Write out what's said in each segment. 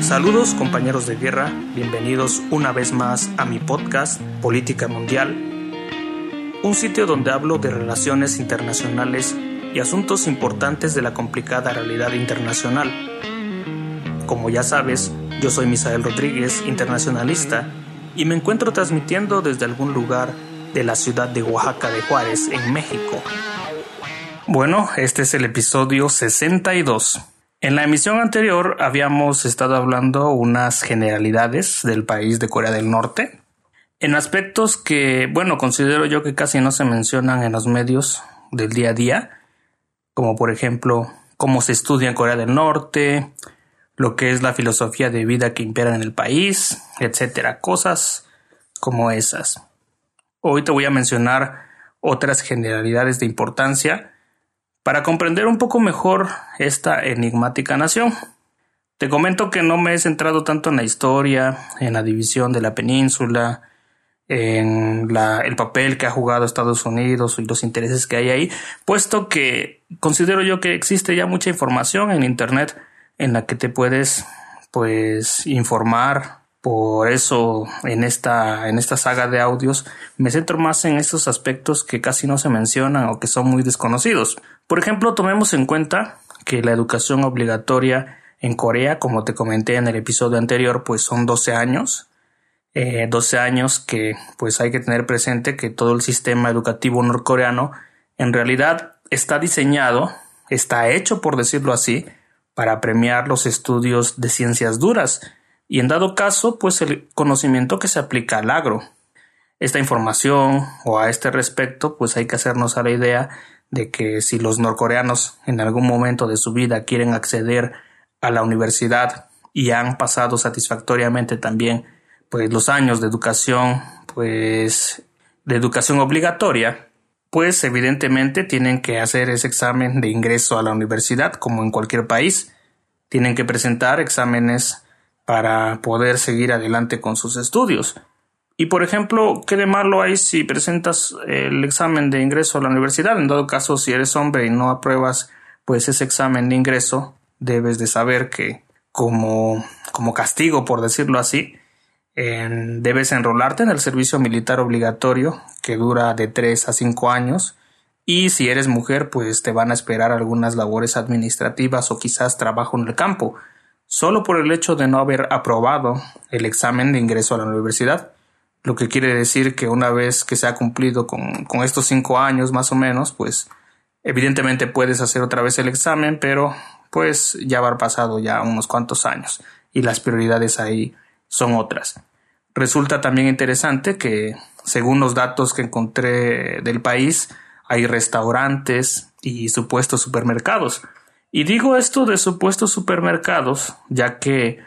Saludos compañeros de guerra, bienvenidos una vez más a mi podcast Política Mundial, un sitio donde hablo de relaciones internacionales y asuntos importantes de la complicada realidad internacional. Como ya sabes, yo soy Misael Rodríguez, internacionalista, y me encuentro transmitiendo desde algún lugar de la ciudad de Oaxaca de Juárez, en México. Bueno, este es el episodio 62. En la emisión anterior habíamos estado hablando unas generalidades del país de Corea del Norte, en aspectos que, bueno, considero yo que casi no se mencionan en los medios del día a día, como por ejemplo cómo se estudia en Corea del Norte, lo que es la filosofía de vida que impera en el país, etcétera, cosas como esas. Hoy te voy a mencionar otras generalidades de importancia para comprender un poco mejor esta enigmática nación. Te comento que no me he centrado tanto en la historia, en la división de la península, en el papel que ha jugado Estados Unidos y los intereses que hay ahí, puesto que considero yo que existe ya mucha información en Internet en la que te puedes pues informar por eso en esta, en esta saga de audios me centro más en estos aspectos que casi no se mencionan o que son muy desconocidos. Por ejemplo, tomemos en cuenta que la educación obligatoria en Corea, como te comenté en el episodio anterior, pues son 12 años. Eh, 12 años que pues hay que tener presente que todo el sistema educativo norcoreano en realidad está diseñado, está hecho por decirlo así, para premiar los estudios de ciencias duras y en dado caso, pues el conocimiento que se aplica al agro. Esta información o a este respecto, pues hay que hacernos a la idea de que si los norcoreanos en algún momento de su vida quieren acceder a la universidad y han pasado satisfactoriamente también pues los años de educación pues de educación obligatoria pues evidentemente tienen que hacer ese examen de ingreso a la universidad como en cualquier país tienen que presentar exámenes para poder seguir adelante con sus estudios. Y por ejemplo, ¿qué de malo hay si presentas el examen de ingreso a la universidad? En dado caso, si eres hombre y no apruebas pues ese examen de ingreso, debes de saber que como, como castigo, por decirlo así, debes enrolarte en el servicio militar obligatorio que dura de 3 a 5 años. Y si eres mujer pues te van a esperar algunas labores administrativas o quizás trabajo en el campo. Solo por el hecho de no haber aprobado el examen de ingreso a la universidad, lo que quiere decir que una vez que se ha cumplido con, estos cinco años más o menos, pues evidentemente puedes hacer otra vez el examen, pero pues ya haber pasado ya unos cuantos años y las prioridades ahí son otras. Resulta también interesante que, según los datos que encontré del país, hay restaurantes y supuestos supermercados, y digo esto de supuestos supermercados, ya que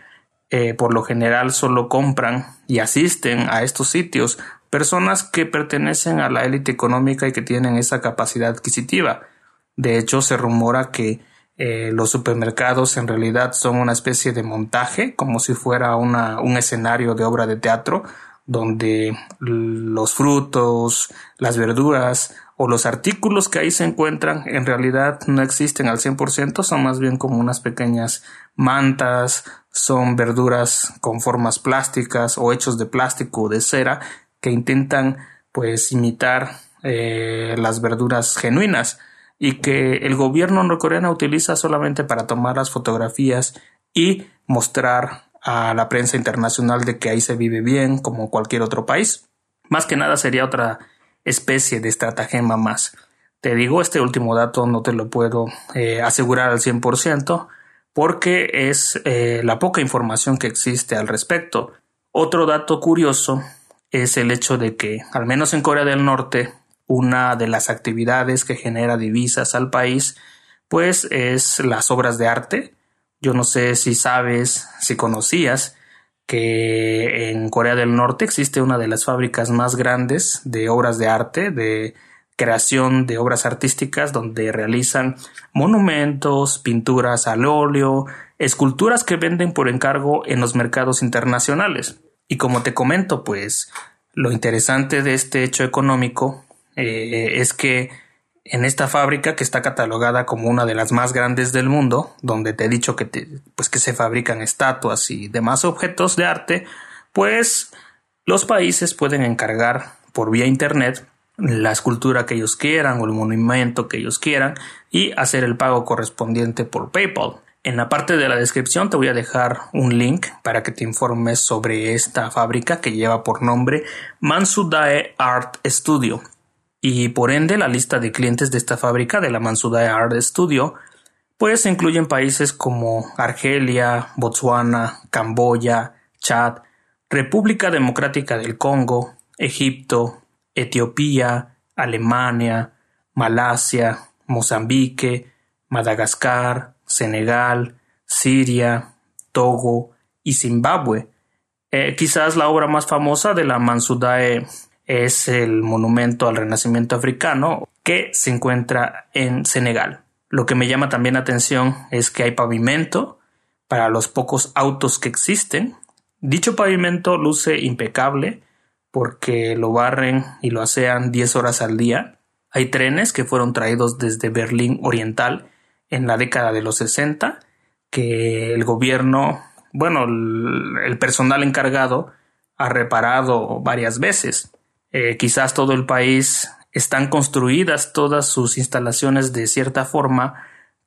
eh, por lo general solo compran y asisten a estos sitios personas que pertenecen a la élite económica y que tienen esa capacidad adquisitiva. De hecho, se rumora que eh, los supermercados en realidad son una especie de montaje, como si fuera una, un escenario de obra de teatro, donde los frutos, las verduras o los artículos que ahí se encuentran en realidad no existen al 100%, son más bien como unas pequeñas mantas, son verduras con formas plásticas o hechos de plástico o de cera que intentan pues imitar eh, las verduras genuinas y que el gobierno norcoreano utiliza solamente para tomar las fotografías y mostrar a la prensa internacional de que ahí se vive bien como cualquier otro país. Más que nada sería otra especie de estratagema más. Te digo, este último dato no te lo puedo eh, asegurar al 100% porque es eh, la poca información que existe al respecto. Otro dato curioso es el hecho de que, al menos en Corea del Norte, una de las actividades que genera divisas al país, pues es las obras de arte. Yo no sé si sabes, si conocías, que en Corea del Norte existe una de las fábricas más grandes de obras de arte, de creación de obras artísticas, donde realizan monumentos, pinturas al óleo, esculturas que venden por encargo en los mercados internacionales. Y como te comento, pues lo interesante de este hecho económico eh, es que en esta fábrica que está catalogada como una de las más grandes del mundo, donde te he dicho que, pues que se fabrican estatuas y demás objetos de arte, pues los países pueden encargar por vía internet la escultura que ellos quieran o el monumento que ellos quieran y hacer el pago correspondiente por PayPal. En la parte de la descripción te voy a dejar un link para que te informes sobre esta fábrica que lleva por nombre Mansudae Art Studio y por ende la lista de clientes de esta fábrica de la Mansudae Art Studio pues incluyen países como Argelia, Botswana, Camboya, Chad, República Democrática del Congo, Egipto, Etiopía, Alemania, Malasia, Mozambique, Madagascar, Senegal, Siria, Togo y Zimbabue. Eh, quizás la obra más famosa de la Mansudae es el monumento al renacimiento africano que se encuentra en Senegal. Lo que me llama también la atención es que hay pavimento para los pocos autos que existen. Dicho pavimento luce impecable porque lo barren y lo asean 10 horas al día. Hay trenes que fueron traídos desde Berlín Oriental en la década de los 60 que el gobierno, bueno, el personal encargado ha reparado varias veces. Eh, quizás todo el país están construidas todas sus instalaciones de cierta forma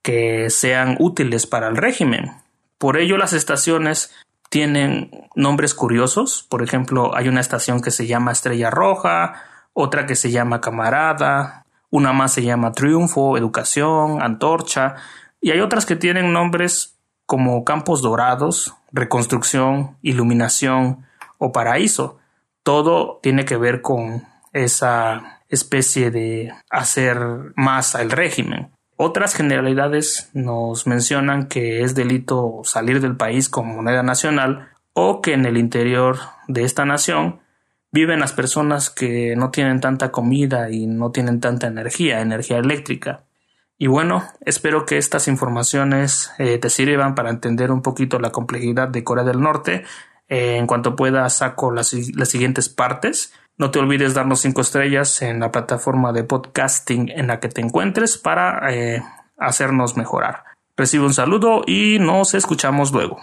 que sean útiles para el régimen. Por ello las estaciones tienen nombres curiosos. Por ejemplo, hay una estación que se llama Estrella Roja, otra que se llama Camarada, una más se llama Triunfo, Educación, Antorcha, y hay otras que tienen nombres como Campos Dorados, Reconstrucción, Iluminación o Paraíso todo tiene que ver con esa especie de hacer más al régimen. Otras generalidades nos mencionan que es delito salir del país con moneda nacional o que en el interior de esta nación viven las personas que no tienen tanta comida y no tienen tanta energía, energía eléctrica. Y bueno, espero que estas informaciones eh, te sirvan para entender un poquito la complejidad de Corea del Norte eh, en cuanto pueda saco las, las siguientes partes. No te olvides darnos cinco estrellas en la plataforma de podcasting en la que te encuentres para eh, hacernos mejorar. Recibe un saludo y nos escuchamos luego.